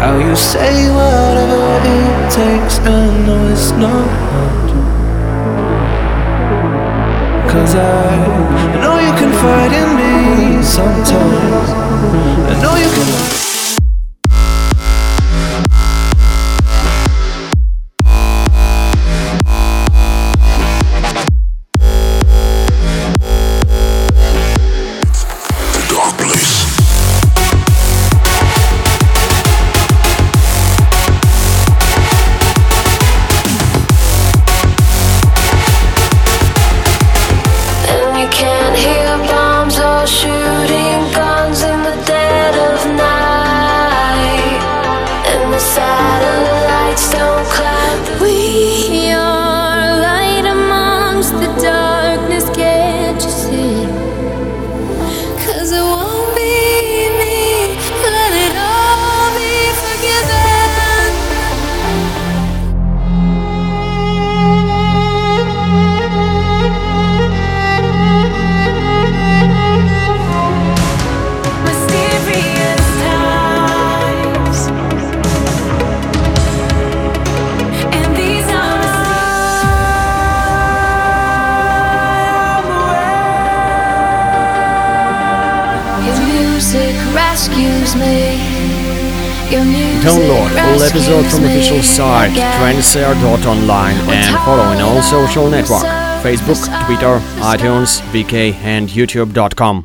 How you say whatever it takes and know it's not hard. Cause I know you can confide in me sometimes 或许。Download all episodes from official site tranceair.online and follow on all social network Facebook, Twitter, iTunes, VK and YouTube.com.